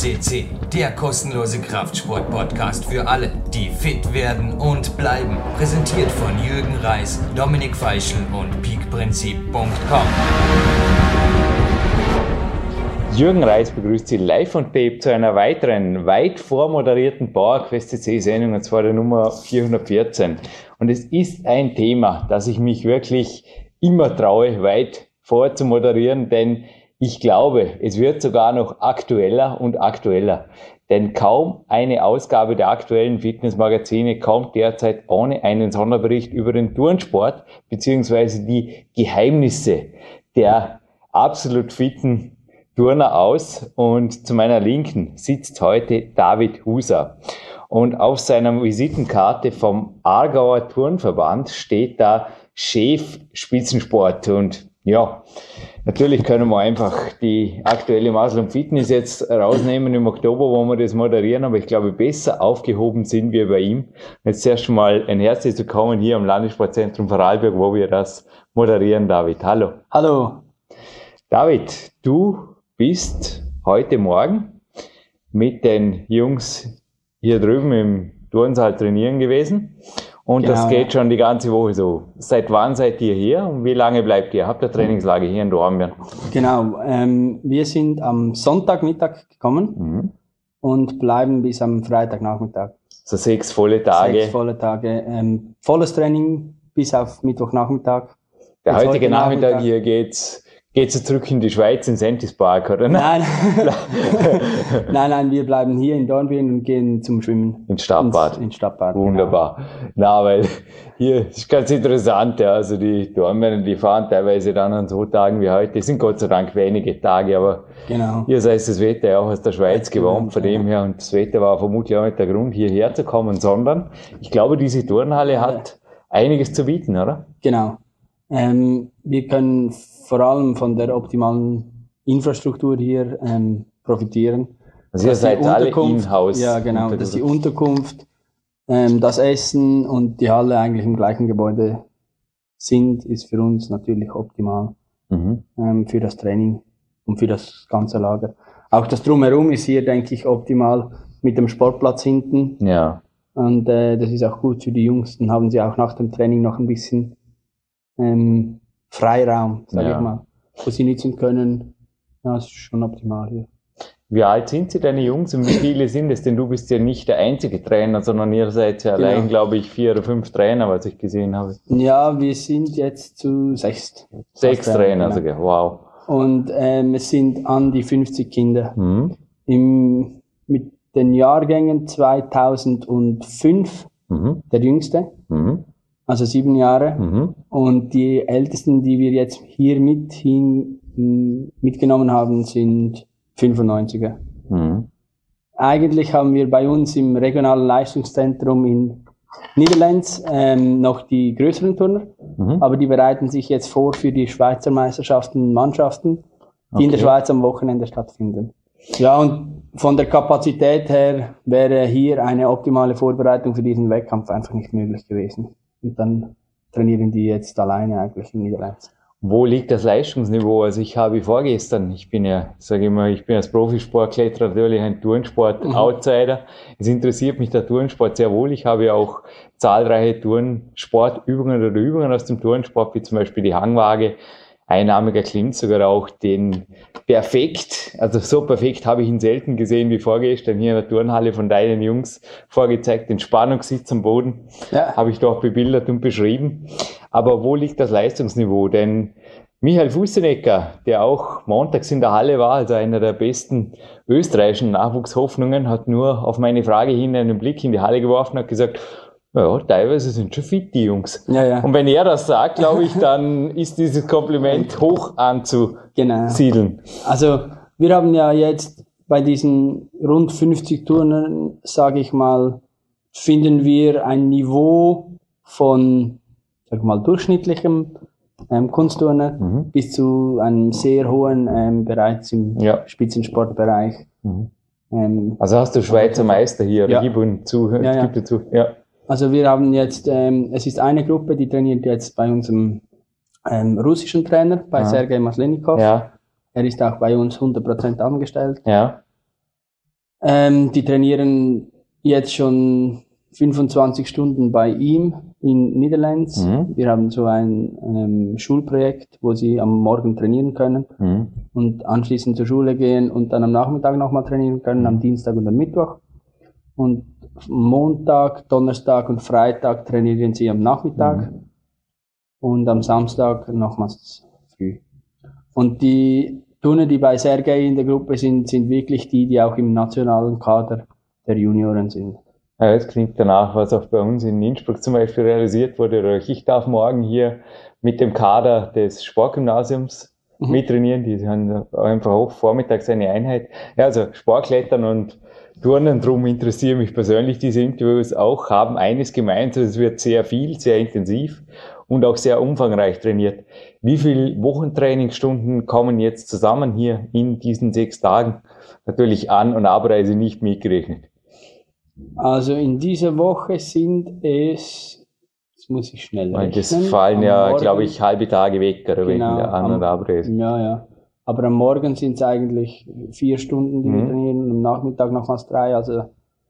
FSCC, der kostenlose Kraftsport-Podcast für alle, die fit werden und bleiben. Präsentiert von Jürgen Reis, Dominik Feischl und peakprinzip.com. Jürgen Reis begrüßt Sie live und tape zu einer weiteren, weit vormoderierten PowerQuest CC-Sendung, und zwar der Nummer 414. Und es ist ein Thema, das ich mich wirklich immer traue, weit vor zu moderieren, denn ich glaube, es wird sogar noch aktueller und aktueller. Denn kaum eine Ausgabe der aktuellen Fitnessmagazine kommt derzeit ohne einen Sonderbericht über den Turnsport beziehungsweise die Geheimnisse der absolut fitten Turner aus. Und zu meiner Linken sitzt heute David Huser. Und auf seiner Visitenkarte vom Aargauer Turnverband steht da Chef Spitzensport. Und ja, natürlich können wir einfach die aktuelle Muscle Fitness jetzt rausnehmen im Oktober, wo wir das moderieren, aber ich glaube, besser aufgehoben sind wir bei ihm. Jetzt erst mal ein herzliches Willkommen hier am Landessportzentrum Vorarlberg, wo wir das moderieren, David. Hallo. Hallo. David, du bist heute Morgen mit den Jungs hier drüben im Turnsaal trainieren gewesen. Und genau, das geht schon die ganze Woche so. Seit wann seid ihr hier und wie lange bleibt ihr? Habt ihr Trainingslager hier in Dornbirn? Genau, ähm, wir sind am Sonntagmittag gekommen mhm. und bleiben bis am Freitagnachmittag. So sechs volle Tage. Sechs volle Tage. Ähm, volles Training bis auf Mittwochnachmittag. Der heutige heute Nachmittag, Nachmittag hier geht's Geht sie zurück in die Schweiz, in Sentis Park, oder? Nein. nein, nein, wir bleiben hier in Dornbirn und gehen zum Schwimmen. Ins Stadtbad. Ins, ins Stadtbad. Genau. Wunderbar. Genau. Na, weil hier ist ganz interessant, ja. Also die Dornbirner, die fahren teilweise dann an so Tagen wie heute. Das sind Gott sei Dank wenige Tage, aber genau. hier sei es das Wetter ja auch aus der Schweiz gewohnt, von dem her. Und das Wetter war vermutlich auch nicht der Grund, hierher zu kommen, sondern ich glaube, diese Turnhalle hat einiges zu bieten, oder? Genau. Ähm, wir können vor allem von der optimalen Infrastruktur hier ähm, profitieren. Also ihr seid alle in-house. Ja, genau. Dass die Unterkunft, ähm, das Essen und die Halle eigentlich im gleichen Gebäude sind, ist für uns natürlich optimal mhm. ähm, für das Training und für das ganze Lager. Auch das Drumherum ist hier, denke ich, optimal mit dem Sportplatz hinten. Ja. Und äh, das ist auch gut für die Jungs. Dann haben sie auch nach dem Training noch ein bisschen ähm, Freiraum, sage ja. ich mal, wo sie nutzen können. Ja, das ist schon optimal hier. Wie alt sind Sie, deine Jungs, und wie viele sind es? Denn du bist ja nicht der einzige Trainer, sondern ihr seid ja genau. allein, glaube ich, vier oder fünf Trainer, was ich gesehen habe. Ja, wir sind jetzt zu sechs. Sechs Trainer, genau. also, wow. Und ähm, es sind an die 50 Kinder. Mhm. Im, mit den Jahrgängen 2005, mhm. der jüngste, mhm also sieben Jahre. Mhm. Und die ältesten, die wir jetzt hier mit hin, mitgenommen haben, sind 95er. Mhm. Eigentlich haben wir bei uns im regionalen Leistungszentrum in Niederlands ähm, noch die größeren Turner, mhm. aber die bereiten sich jetzt vor für die Schweizer Meisterschaften Mannschaften, die okay. in der Schweiz am Wochenende stattfinden. Ja, und von der Kapazität her wäre hier eine optimale Vorbereitung für diesen Wettkampf einfach nicht möglich gewesen. Und dann trainieren die jetzt alleine eigentlich in Niederlanden. Wo liegt das Leistungsniveau? Also ich habe vorgestern, ich bin ja, sage ich mal, ich bin als Profisportkletterer natürlich ein Turnsport-Outsider. Mhm. Es interessiert mich der Turnsport sehr wohl. Ich habe ja auch zahlreiche Turnsportübungen oder Übungen aus dem Turnsport, wie zum Beispiel die Hangwaage, einarmiger klingt sogar auch den perfekt, also so perfekt habe ich ihn selten gesehen wie vorgestern hier in der Turnhalle von deinen Jungs vorgezeigt, den Spannungssitz am Boden, ja. habe ich doch bebildert und beschrieben. Aber wo liegt das Leistungsniveau? Denn Michael Fussenecker, der auch montags in der Halle war, also einer der besten österreichischen Nachwuchshoffnungen, hat nur auf meine Frage hin einen Blick in die Halle geworfen und hat gesagt, ja, teilweise sind schon fit, die Jungs. Ja, ja. Und wenn er das sagt, glaube ich, dann ist dieses Kompliment hoch anzusiedeln. Genau. Also, wir haben ja jetzt bei diesen rund 50 Turnen, sage ich mal, finden wir ein Niveau von, sag mal, durchschnittlichem ähm, Kunstturner mhm. bis zu einem sehr hohen ähm, bereits im ja. Spitzensportbereich. Mhm. Ähm, also hast du Schweizer Meister hier, ja. gib zu, ja, ja. Zu. Ja. Also wir haben jetzt, ähm, es ist eine Gruppe, die trainiert jetzt bei unserem ähm, russischen Trainer, bei ja. Sergei Maslenikov. Ja. Er ist auch bei uns 100% angestellt. Ja. Ähm, die trainieren jetzt schon 25 Stunden bei ihm in Niederlands. Mhm. Wir haben so ein ähm, Schulprojekt, wo sie am Morgen trainieren können mhm. und anschließend zur Schule gehen und dann am Nachmittag nochmal trainieren können, am Dienstag und am Mittwoch. Und Montag, Donnerstag und Freitag trainieren sie am Nachmittag mhm. und am Samstag nochmals früh. Und die Turner, die bei Sergei in der Gruppe sind, sind wirklich die, die auch im nationalen Kader der Junioren sind. Ja, das klingt danach, was auch bei uns in Innsbruck zum Beispiel realisiert wurde. Ich darf morgen hier mit dem Kader des Sportgymnasiums mhm. mittrainieren. Die haben einfach auch vormittags eine Einheit. Ja, also Sportklettern und Turnen drum interessieren mich persönlich diese Interviews auch, haben eines gemeinsam, es wird sehr viel, sehr intensiv und auch sehr umfangreich trainiert. Wie viele Wochentrainingsstunden kommen jetzt zusammen hier in diesen sechs Tagen? Natürlich An- und Abreise nicht mitgerechnet. Also in dieser Woche sind es, das muss ich schnell rechnen. Das fallen ja, glaube ich, halbe Tage weg, oder genau, wegen der An- und Abreise. Ja, ja. Aber am Morgen sind es eigentlich vier Stunden, die mhm. wir trainieren, und Nachmittag nochmals drei, also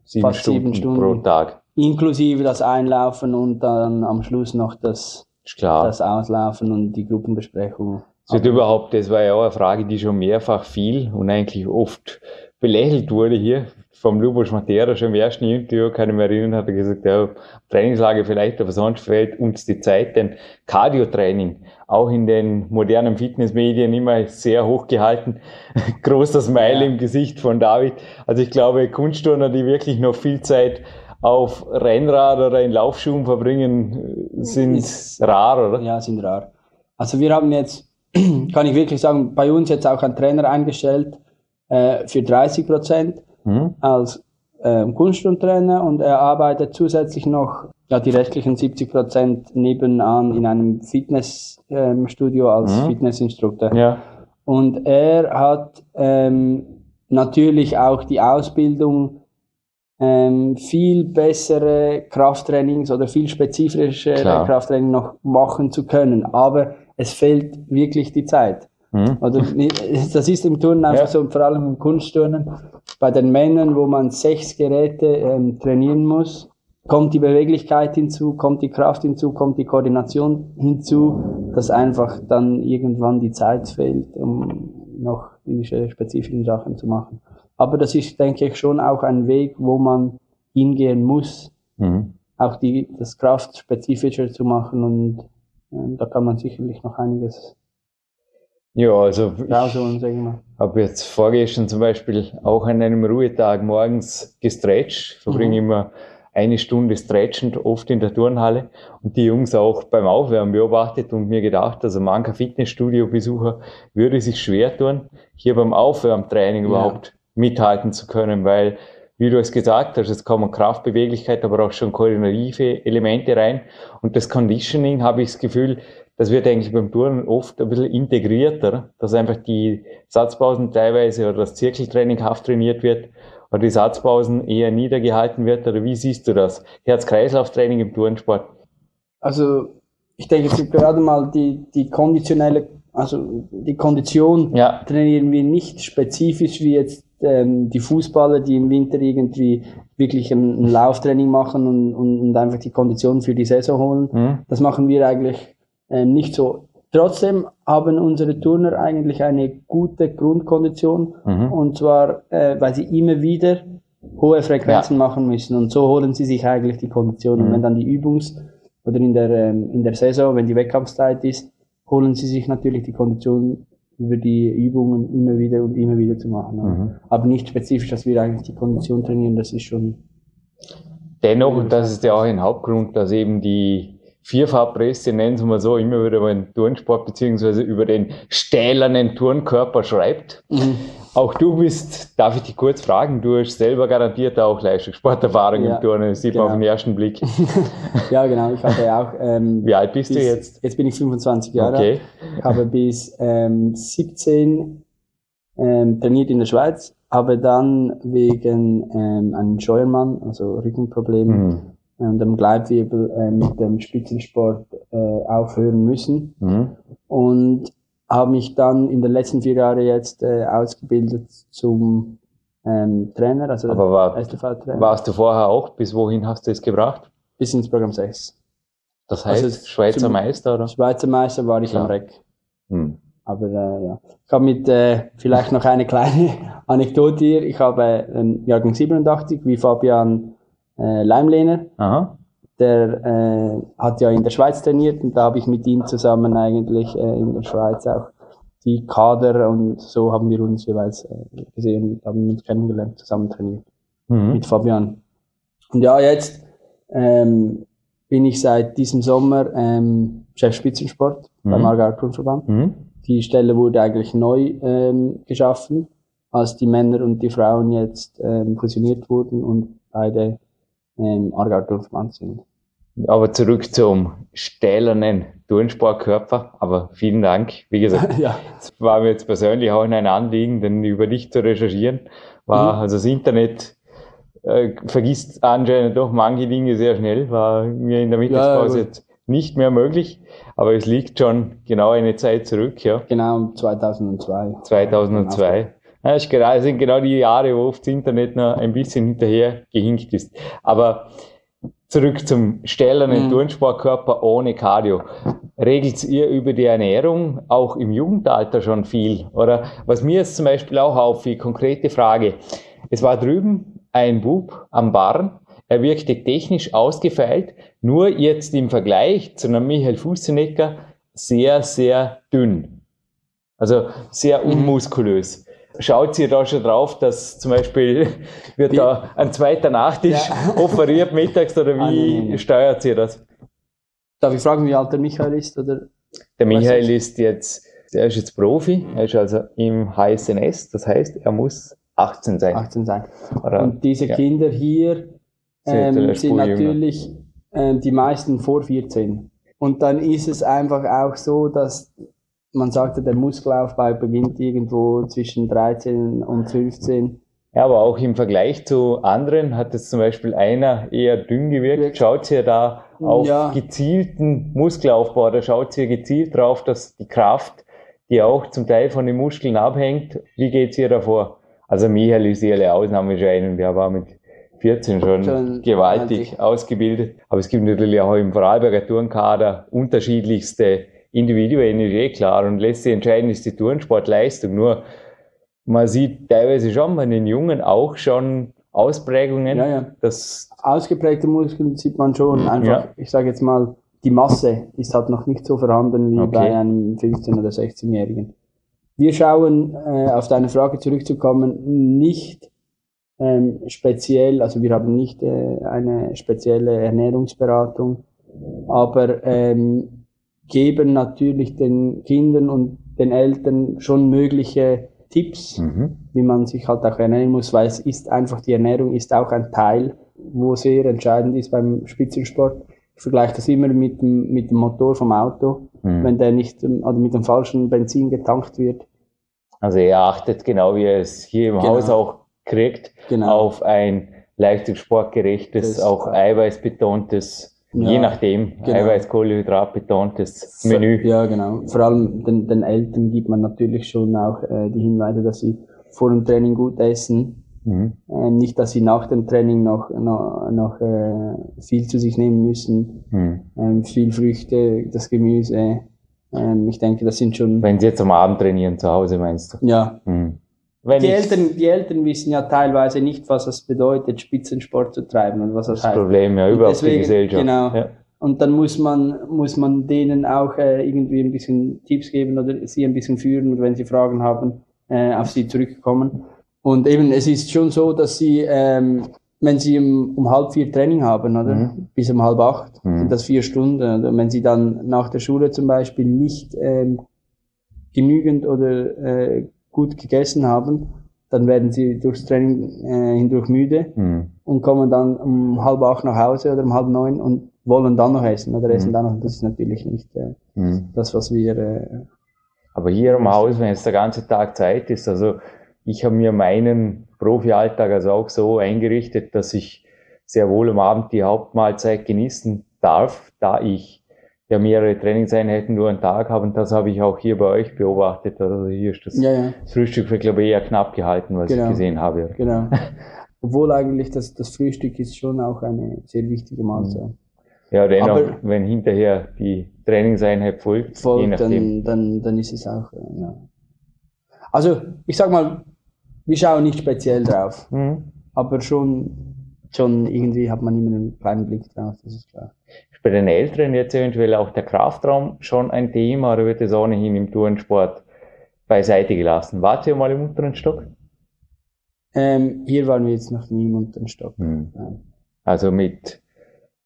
sieben fast Stunden sieben Stunden pro Tag. Inklusive das Einlaufen und dann am Schluss noch das, das Auslaufen und die Gruppenbesprechung. Es wird überhaupt, das war ja auch eine Frage, die schon mehrfach fiel und eigentlich oft belächelt wurde hier vom Lubos Matera schon im ersten Interview, kann ich mich erinnern, hat er gesagt, ja, Trainingslage vielleicht, aber sonst fehlt uns die Zeit, denn Cardio-Training, auch in den modernen Fitnessmedien immer sehr hoch gehalten, groß das Smile ja. im Gesicht von David. Also ich glaube, Kunstturner, die wirklich noch viel Zeit auf Rennrad oder in Laufschuhen verbringen, sind Ist, rar, oder? Ja, sind rar. Also wir haben jetzt, kann ich wirklich sagen, bei uns jetzt auch einen Trainer eingestellt äh, für 30 Prozent mhm. als äh, Kunststundentrainer und er arbeitet zusätzlich noch ja, die restlichen 70 Prozent nebenan in einem Fitnessstudio ähm, als mhm. Fitnessinstruktor. Ja. Und er hat ähm, natürlich auch die Ausbildung, ähm, viel bessere Krafttrainings oder viel spezifischere Klar. Krafttraining noch machen zu können. Aber es fehlt wirklich die Zeit. Mhm. Oder, das ist im Turnen einfach ja. so, vor allem im Kunstturnen. Bei den Männern, wo man sechs Geräte ähm, trainieren muss, kommt die Beweglichkeit hinzu, kommt die Kraft hinzu, kommt die Koordination hinzu, dass einfach dann irgendwann die Zeit fehlt, um noch diese spezifischen Sachen zu machen. Aber das ist, denke ich, schon auch ein Weg, wo man hingehen muss, mhm. auch die, das Kraft spezifischer zu machen und äh, da kann man sicherlich noch einiges ja, also ich habe jetzt vorgestern zum Beispiel auch an einem Ruhetag morgens gestretcht, verbringe mhm. immer eine Stunde stretchend, oft in der Turnhalle und die Jungs auch beim Aufwärmen beobachtet und mir gedacht, also mancher Fitnessstudio-Besucher würde sich schwer tun, hier beim Aufwärmtraining ja. überhaupt mithalten zu können, weil, wie du es gesagt hast, es kommen Kraftbeweglichkeit, aber auch schon koordinative Elemente rein und das Conditioning, habe ich das Gefühl, das wird eigentlich beim Touren oft ein bisschen integrierter, dass einfach die Satzpausen teilweise oder das Zirkeltraining haft trainiert wird oder die Satzpausen eher niedergehalten wird oder wie siehst du das? Herz-Kreislauf-Training im Tourensport? Also ich denke jetzt gerade mal die, die konditionelle, also die Kondition ja. trainieren wir nicht spezifisch wie jetzt ähm, die Fußballer, die im Winter irgendwie wirklich ein, ein Lauftraining machen und, und, und, einfach die Kondition für die Saison holen. Mhm. Das machen wir eigentlich äh, nicht so. Trotzdem haben unsere Turner eigentlich eine gute Grundkondition mhm. und zwar, äh, weil sie immer wieder hohe Frequenzen ja. machen müssen und so holen sie sich eigentlich die Kondition. Mhm. Und wenn dann die Übungs- oder in der, ähm, in der Saison, wenn die Wettkampfzeit ist, holen sie sich natürlich die Kondition über die Übungen immer wieder und immer wieder zu machen. Mhm. Aber nicht spezifisch, dass wir eigentlich die Kondition trainieren, das ist schon. Dennoch, das ist ja auch ein Hauptgrund, dass eben die Vierfarbpresse, nennen Sie mal so, immer wieder über den Turnsport beziehungsweise über den stählernen Turnkörper schreibt. Mhm. Auch du bist, darf ich dich kurz fragen, du hast selber garantiert auch Leistungssporterfahrung ja, im Turnen, das sieht genau. man auf den ersten Blick. ja, genau, ich hatte auch... Ähm, Wie alt bist bis, du jetzt? Jetzt bin ich 25 Jahre okay. alt, habe bis ähm, 17 ähm, trainiert in der Schweiz, habe dann wegen ähm, einem Scheuermann, also Rückenproblemen, mhm und dem Gleitwirbel äh, mit dem Spitzensport äh, aufhören müssen. Mhm. Und habe mich dann in den letzten vier Jahren jetzt äh, ausgebildet zum ähm, Trainer, also Aber war, warst du vorher auch, bis wohin hast du es gebracht? Bis ins Programm 6. Das heißt, also Schweizer Meister, oder? Schweizer Meister war ich Klar. am Reck. Hm. Aber äh, ja. Ich habe mit äh, vielleicht noch eine kleine Anekdote hier. Ich habe äh, Jahrgang 87 wie Fabian äh, Leimlehner. Aha. Der äh, hat ja in der Schweiz trainiert und da habe ich mit ihm zusammen eigentlich äh, in der Schweiz auch die Kader und so haben wir uns jeweils äh, gesehen haben uns kennengelernt, zusammen trainiert mhm. mit Fabian. Und ja, jetzt ähm, bin ich seit diesem Sommer ähm, Chef Spitzensport mhm. beim Aargauer Turnverband. Mhm. Die Stelle wurde eigentlich neu ähm, geschaffen, als die Männer und die Frauen jetzt ähm, fusioniert wurden und beide ähm, Aargauer Turnverband sind. Aber zurück zum stählernen Turnsportkörper. Aber vielen Dank. Wie gesagt, ja. es war mir jetzt persönlich auch ein Anliegen, denn über dich zu recherchieren. War mhm. also das Internet äh, vergisst anscheinend doch manche Dinge sehr schnell. War mir in der Mittagspause ja, jetzt nicht mehr möglich. Aber es liegt schon genau eine Zeit zurück, ja. Genau, 2002. 2002. Ja, das sind genau die Jahre, wo oft das Internet noch ein bisschen hinterher gehinkt ist. Aber zurück zum stählernen mhm. Turnsportkörper ohne Cardio. Regelt ihr über die Ernährung auch im Jugendalter schon viel? Oder was mir jetzt zum Beispiel auch auffiel, konkrete Frage. Es war drüben ein Bub am Barn, er wirkte technisch ausgefeilt, nur jetzt im Vergleich zu einem Michael Fussenecker sehr, sehr dünn. Also sehr mhm. unmuskulös schaut ihr da schon drauf, dass zum Beispiel wird da ein zweiter Nachtisch ja. offeriert mittags oder wie ah, steuert ihr das? Darf ich fragen, wie alt der Michael ist? Oder? Der Michael ist jetzt, der ist jetzt Profi, er ist also im HSNS, das heißt, er muss 18 sein. 18 sein. Oder, Und diese ja. Kinder hier ähm, sind natürlich ähm, die meisten vor 14. Und dann ist es einfach auch so, dass man sagte, der Muskelaufbau beginnt irgendwo zwischen 13 und 15. Ja, aber auch im Vergleich zu anderen hat es zum Beispiel einer eher dünn gewirkt. Schaut ihr da auf ja. gezielten Muskelaufbau oder schaut ihr gezielt drauf, dass die Kraft, die auch zum Teil von den Muskeln abhängt, wie geht's ihr davor? Also Michael ist eher eine Ausnahmeerscheinung, der war mit 14 schon, schon gewaltig 20. ausgebildet. Aber es gibt natürlich auch im Vorarlberger Turnkader unterschiedlichste Individuen ist eh klar und letztlich entscheidend ist die Turnsportleistung. Nur man sieht teilweise schon bei den Jungen auch schon Ausprägungen. Ja, ja. Das Ausgeprägte Muskeln sieht man schon. Einfach, ja. ich sage jetzt mal, die Masse ist halt noch nicht so vorhanden wie okay. bei einem 15- oder 16-Jährigen. Wir schauen, äh, auf deine Frage zurückzukommen, nicht ähm, speziell, also wir haben nicht äh, eine spezielle Ernährungsberatung, aber ähm, geben natürlich den Kindern und den Eltern schon mögliche Tipps, mhm. wie man sich halt auch ernähren muss, weil es ist einfach, die Ernährung ist auch ein Teil, wo sehr entscheidend ist beim Spitzensport. Ich vergleiche das immer mit dem, mit dem Motor vom Auto, mhm. wenn der nicht, oder mit dem falschen Benzin getankt wird. Also er achtet genau, wie er es hier im genau. Haus auch kriegt, genau. auf ein leistungssportgerechtes, auch eiweißbetontes ja, Je nachdem, genau. Eiweiß, Kohlenhydrat betontes Menü. Ja, genau. Vor allem den, den Eltern gibt man natürlich schon auch äh, die Hinweise, dass sie vor dem Training gut essen. Mhm. Ähm, nicht, dass sie nach dem Training noch, noch, noch äh, viel zu sich nehmen müssen. Mhm. Ähm, viel Früchte, das Gemüse. Ähm, ich denke, das sind schon. Wenn sie jetzt am Abend trainieren zu Hause, meinst du? Ja. Mhm. Wenn die, Eltern, die Eltern wissen ja teilweise nicht, was es bedeutet, Spitzensport zu treiben und was das, das heißt. Problem, ja, überhaupt deswegen, die Gesellschaft. Genau. Ja. Und dann muss man, muss man denen auch äh, irgendwie ein bisschen Tipps geben oder sie ein bisschen führen und wenn sie Fragen haben, äh, auf sie zurückkommen. Und eben, es ist schon so, dass sie, ähm, wenn sie um, um halb vier Training haben, oder? Mhm. Bis um halb acht, mhm. sind das vier Stunden. Oder? Wenn sie dann nach der Schule zum Beispiel nicht ähm, genügend oder äh, gut gegessen haben, dann werden sie durchs Training äh, hindurch müde mhm. und kommen dann um halb acht nach Hause oder um halb neun und wollen dann noch essen oder essen mhm. dann noch. Das ist natürlich nicht äh, mhm. das, was wir. Äh, Aber hier im Haus, wenn jetzt der ganze Tag Zeit ist, also ich habe mir meinen Profi-Alltag also auch so eingerichtet, dass ich sehr wohl am Abend die Hauptmahlzeit genießen darf, da ich ja mehrere Trainingseinheiten nur einen Tag haben. Das habe ich auch hier bei euch beobachtet. Also hier ist das Ja, ja, Frühstück, für, glaube ich, eher knapp gehalten, was Genau. ich gesehen habe. genau. Obwohl eigentlich das, das Frühstück ist schon auch eine sehr wichtige Mahlzeit. Ja, dennoch, Aber- wenn hinterher die Trainingseinheit folgt, je Folgt, nachdem. dann, dann, dann ist es auch, äh, ja. Also, ich sag mal, wir schauen nicht speziell drauf, Mhm. aber schon, schon irgendwie hat man immer einen kleinen Blick drauf, das ist klar. Ist bei den Älteren jetzt eventuell auch der Kraftraum schon ein Thema oder wird es ohnehin im Turnsport beiseite gelassen? Wart ihr mal im unteren Stock? Ähm, hier waren wir jetzt noch nie im unteren Stock. Nein. Also mit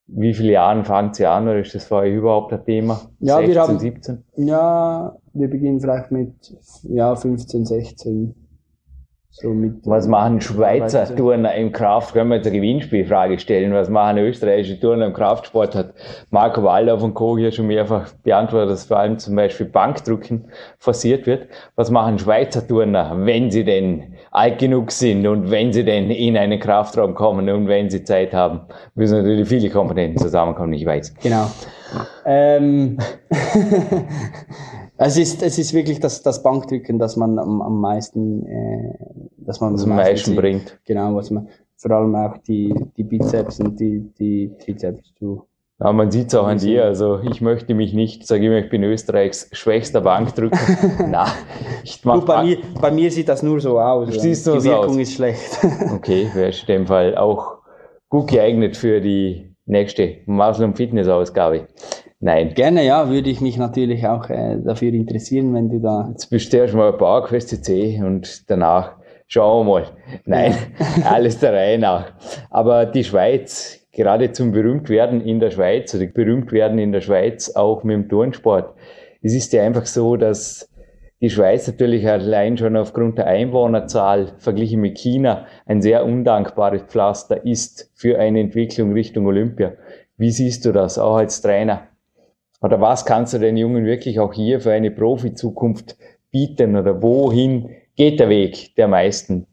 wie viele Jahren fangt ihr an oder ist das für euch überhaupt ein Thema? Ja, wir 16, haben- 17? Ja, wir beginnen vielleicht mit ja, 15, 16. So Was machen Schweizer Arbeiten. Turner im Kraft? Können wir jetzt eine Gewinnspielfrage stellen? Was machen österreichische Turner im Kraftsport? Hat Marco Waldorf und Co. hier schon mehrfach beantwortet, dass vor allem zum Beispiel Bankdrücken forciert wird. Was machen Schweizer Turner, wenn sie denn alt genug sind und wenn sie denn in einen Kraftraum kommen und wenn sie Zeit haben? Müssen natürlich viele Komponenten zusammenkommen, ich weiß. Genau. Ähm, es, ist, es ist wirklich das, das Bankdrücken, das man am, am meisten, äh, dass man Was am meisten sieht. bringt. Genau, was man, vor allem auch die, die Bizeps und die, die Trizeps. Du. Ja, man sieht es auch an dir. Also ich möchte mich nicht, sage immer, ich bin Österreichs schwächster Bankdrücker. Na, ich mach Du, bei, mir, bei mir sieht das nur so aus. Siehst die Wirkung aus. ist schlecht. Okay, wäre in dem Fall auch gut geeignet für die nächste Muslim Fitness Ausgabe. Nein, Gerne, ja, würde ich mich natürlich auch äh, dafür interessieren, wenn du da. jetzt bestellst du mal ein paar Quest C und danach schauen wir mal. Nein, alles der Reihe nach. Aber die Schweiz, gerade zum Berühmtwerden in der Schweiz oder berühmt werden in der Schweiz auch mit dem Turnsport. Es ist ja einfach so, dass die Schweiz natürlich allein schon aufgrund der Einwohnerzahl verglichen mit China ein sehr undankbares Pflaster ist für eine Entwicklung Richtung Olympia. Wie siehst du das auch als Trainer? Oder was kannst du den Jungen wirklich auch hier für eine Profi-Zukunft bieten? Oder wohin geht der Weg der meisten?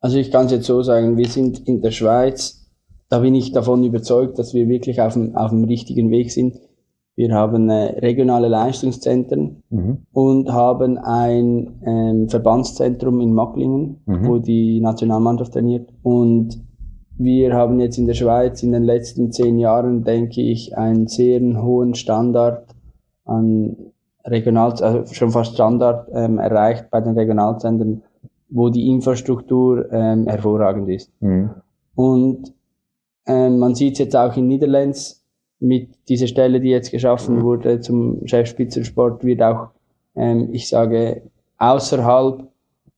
Also ich kann es jetzt so sagen, wir sind in der Schweiz, da bin ich davon überzeugt, dass wir wirklich auf dem, auf dem richtigen Weg sind. Wir haben äh, regionale Leistungszentren und haben ein ähm, Verbandszentrum in Macklingen, Mhm. wo die Nationalmannschaft trainiert. Und wir haben jetzt in der Schweiz in den letzten zehn Jahren, denke ich, einen sehr hohen Standard an Regional, also schon fast Standard ähm, erreicht bei den Regionalzentren, wo die Infrastruktur ähm, hervorragend ist. Mhm. Und ähm, man sieht es jetzt auch in Niederlands mit dieser Stelle, die jetzt geschaffen wurde zum Chefspitzensport, wird auch, ähm, ich sage, außerhalb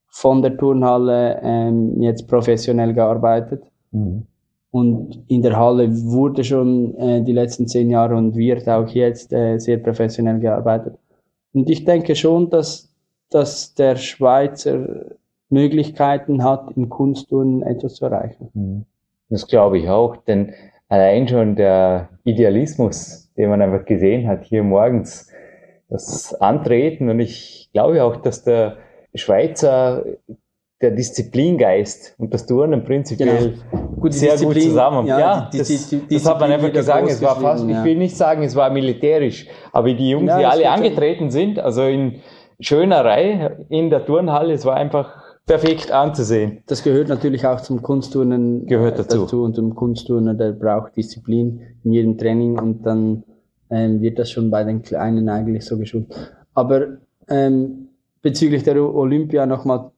von der Turnhalle ähm, jetzt professionell gearbeitet. Mhm. Und in der Halle wurde schon äh, die letzten zehn Jahre und wird auch jetzt äh, sehr professionell gearbeitet. Und ich denke schon, dass, dass der Schweizer Möglichkeiten hat, im Kunstturnen etwas zu erreichen. Mhm. Das glaube ich auch, denn allein schon der Idealismus, den man einfach gesehen hat hier morgens, das Antreten und ich glaube auch, dass der Schweizer der Disziplingeist und das Turnen prinzipiell Gut, die sehr gut Disziplin- zusammen. ja, Ja, die- das, die- die das hat man einfach gesagt. Es war fast, geschrieben, ich ja. will nicht sagen, es war militärisch, aber die Jungs, Ja, die alle angetreten sind, also in schöner Reihe in der Turnhalle, es war einfach perfekt anzusehen. Das gehört natürlich auch zum Kunstturnen Gehört äh, dazu. Und zum Kunstturner, der braucht Disziplin in jedem Training und dann ähm, wird das schon bei den Kleinen eigentlich so geschult. Aber ähm, bezüglich der Olympia nochmal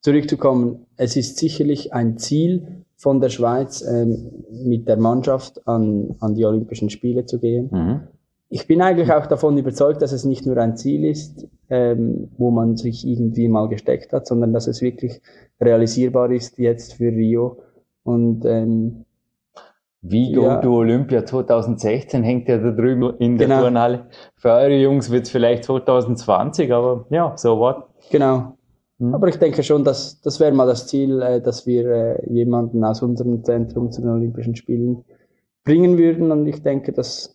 zurückzukommen, es ist sicherlich ein Ziel von der Schweiz, ähm, mit der Mannschaft an, an die Olympischen Spiele zu gehen. Mhm. Ich bin eigentlich auch davon überzeugt, dass es nicht nur ein Ziel ist, ähm, wo man sich irgendwie mal gesteckt hat, sondern dass es wirklich realisierbar ist jetzt für Rio. Und ähm, Wie Ja. To Olympia 2016 hängt ja da drüben in der Genau. Turnhalle. Für eure Jungs wird es vielleicht 2020, aber ja, so what. genau. Mhm. Aber ich denke schon, dass das wäre mal das Ziel, äh, dass wir äh, jemanden aus unserem Zentrum zu den Olympischen Spielen bringen würden. Und ich denke, das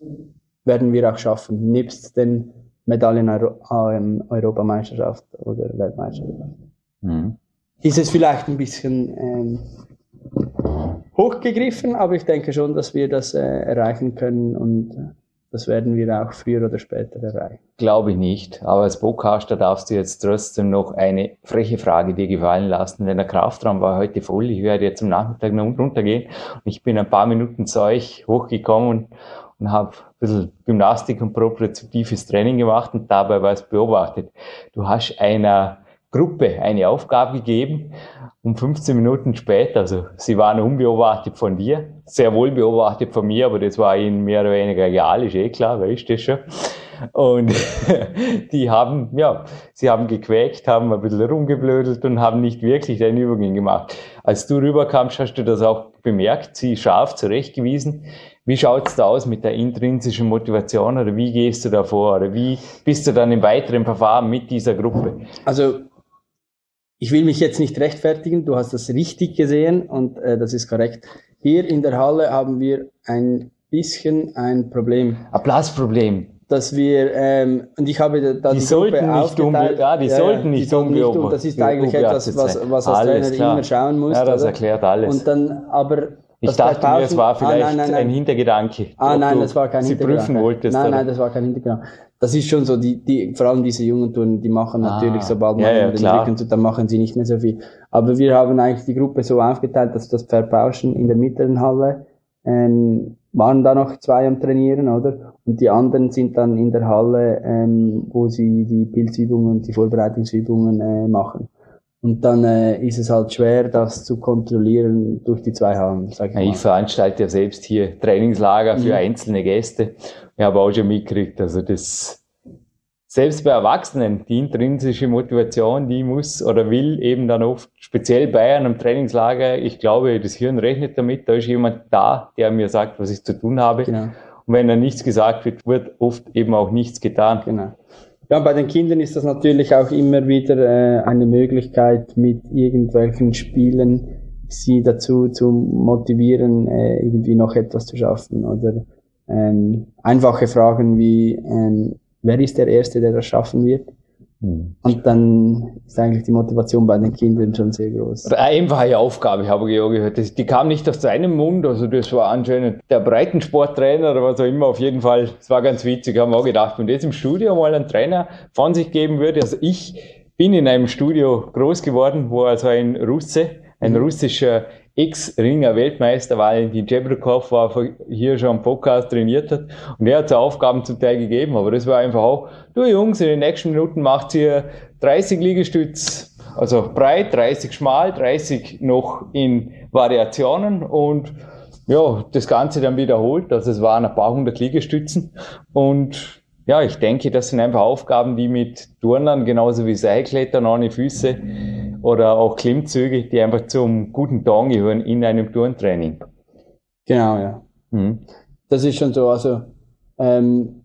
werden wir auch schaffen, nebst den Medaillen Euro ähm, Europameisterschaft oder Weltmeisterschaft. Mhm. ist es vielleicht ein bisschen ähm, hochgegriffen, aber ich denke schon, dass wir das äh, erreichen können und das werden wir auch früher oder später erreichen. Glaube ich nicht. Aber als Podcaster darfst du jetzt trotzdem noch eine freche Frage dir gefallen lassen, denn der Kraftraum war heute voll. Ich werde jetzt am Nachmittag noch runtergehen und ich bin ein paar Minuten zu euch hochgekommen und, habe ein bisschen Gymnastik und propriozeptives Training gemacht und dabei was beobachtet. Du hast einer Gruppe eine Aufgabe gegeben um 15 Minuten später, also sie waren unbeobachtet von dir, sehr wohl beobachtet von mir, aber das war ihnen mehr oder weniger egal, ist eh klar, weißt du schon. Und die haben, ja, sie haben gequäkt, haben ein bisschen rumgeblödelt und haben nicht wirklich deine Übungen gemacht. Als du rüberkamst, hast du das auch bemerkt, sie scharf zurechtgewiesen. Wie schaut's da aus mit der intrinsischen Motivation oder wie gehst du da vor oder wie bist du dann im weiteren Verfahren mit dieser Gruppe? Also ich will mich jetzt nicht rechtfertigen, du hast das richtig gesehen und äh, das ist korrekt. Hier in der Halle haben wir ein bisschen ein Problem. Ein Platzproblem. Dass wir, ähm, und ich habe da die, die sollten Gruppe nicht aufgeteilt. Ja, die ja, sollten nicht die unbeobachtet Das ist eigentlich etwas, was, was als Trainer klar. immer schauen muss. Ja, das oder? erklärt alles. Und dann, aber ich das dachte mir, es war vielleicht ah, nein, nein, nein. ein Hintergedanke. Ah, nein, das war kein Sie Hintergedanke. prüfen wolltest. Nein, nein, das war kein Hintergedanke das ist schon so, die, die, vor allem diese jungen Touren, die machen ah, natürlich, sobald man ja, ja, entwickelt, dann machen sie nicht mehr so viel. Aber wir haben eigentlich die Gruppe so aufgeteilt, dass das Verpauschen in der mittleren Halle, ähm, waren da noch zwei am Trainieren, oder? Und die anderen sind dann in der Halle, ähm, wo sie die Pilzübungen und die Vorbereitungsübungen äh, machen. Und dann äh, ist es halt schwer, das zu kontrollieren durch die zwei Hallen. Sag ich, ja, ich veranstalte ja selbst hier Trainingslager für mhm. einzelne Gäste. Ich habe auch schon mitgekriegt, also das selbst bei Erwachsenen, die intrinsische Motivation, die muss oder will eben dann oft, speziell bei einem Trainingslager, ich glaube, das Hirn rechnet damit, da ist jemand da, der mir sagt, was ich zu tun habe. Genau. Und wenn dann nichts gesagt wird, wird oft eben auch nichts getan. Genau. Ja, bei den Kindern ist das natürlich auch immer wieder äh, eine Möglichkeit, mit irgendwelchen Spielen sie dazu zu motivieren, äh, irgendwie noch etwas zu schaffen. Oder ähm, einfache Fragen wie, ähm, wer ist der Erste, der das schaffen wird? Mhm. Und dann ist eigentlich die Motivation bei den Kindern schon sehr groß. Einfache Aufgabe, ich habe gehört. Die kam nicht aus seinem Mund, also das war anscheinend der Breitensporttrainer oder was auch immer. Auf jeden Fall, es war ganz witzig, haben wir auch gedacht, wenn das im Studio mal ein Trainer von sich geben würde. Also ich bin in einem Studio groß geworden, wo also ein Russe, ein mhm. russischer Ex-Ringer Weltmeister Valentin Jebrikov war hier schon am Podcast trainiert hat. Und er hat so Aufgaben zum Teil gegeben, aber das war einfach auch, du Jungs, in den nächsten Minuten macht ihr 30 Liegestütz, also breit, 30 schmal, 30 noch in Variationen. Und ja, das Ganze dann wiederholt, also es waren ein paar hundert Liegestützen. Und ja, ich denke, das sind einfach Aufgaben, die mit Turnern genauso wie Seilklettern ohne Füße oder auch Klimmzüge, die einfach zum guten Ton gehören in einem Turntraining. Genau, ja. Mhm. Das ist schon so. Also ähm,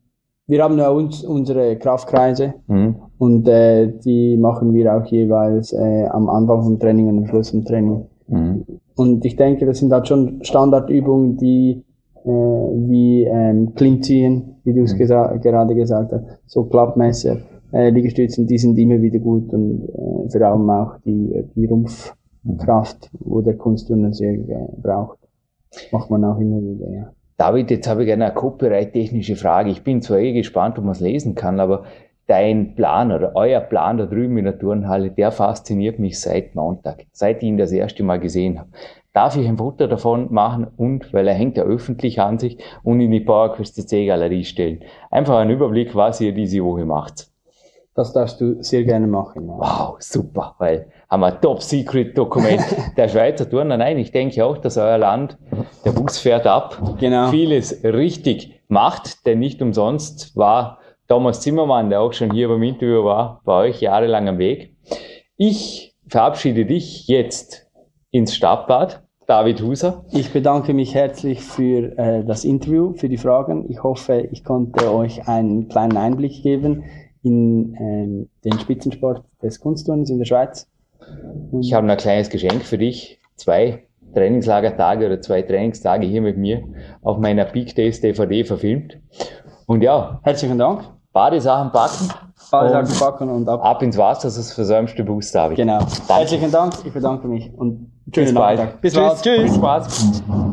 wir haben ja uns unsere Kraftkreise mhm. und äh, die machen wir auch jeweils äh, am Anfang vom Training und am Schluss vom Training. Mhm. Und ich denke, das sind halt schon Standardübungen, die wie ähm, Klimmziehen, wie du es mhm. gesa gerade gesagt hast, so Klappmesser äh, Liegestützen, die sind immer wieder gut und äh, vor allem auch die, die Rumpfkraft, wo der Kunstturner sehr äh, braucht. Macht man auch immer wieder, ja. David, jetzt habe ich eine copyright-technische Frage. Ich bin zwar eh gespannt, ob man es lesen kann, aber dein Plan oder euer Plan da drüben in der Turnhalle, der fasziniert mich seit Montag, seit ich ihn das erste Mal gesehen habe. Darf ich ein Foto davon machen und, weil er hängt ja öffentlich an sich, und in die PowerQuest CC Galerie stellen. Einfach einen Überblick, was ihr diese Woche macht. Das darfst du sehr gerne machen. Ja. Wow, super, weil haben wir ein Top-Secret-Dokument der Schweizer Turner. Nein, ich denke auch, dass euer Land, der Bus fährt ab, genau. vieles richtig macht, denn nicht umsonst war Thomas Zimmermann, der auch schon hier beim Interview war, bei euch jahrelang am Weg. Ich verabschiede dich jetzt ins Stadtbad. David Huser. Ich bedanke mich herzlich für äh, das Interview, für die Fragen. Ich hoffe, ich konnte euch einen kleinen Einblick geben in ähm, den Spitzensport des Kunstturns in der Schweiz. Und ich habe ein kleines Geschenk für dich. Zwei Trainingslagertage oder zwei Trainingstage hier mit mir auf meiner Peak Days DVD verfilmt. Und ja. Herzlichen Dank. Badesachen packen. Badesachen packen und ab. Ab ins Wasser, sonst versäumst du Boost, David. Genau. Danke. Herzlichen Dank. Ich bedanke mich und Bis bald. Bis bald. Tschüss. Tschüss. Spaß.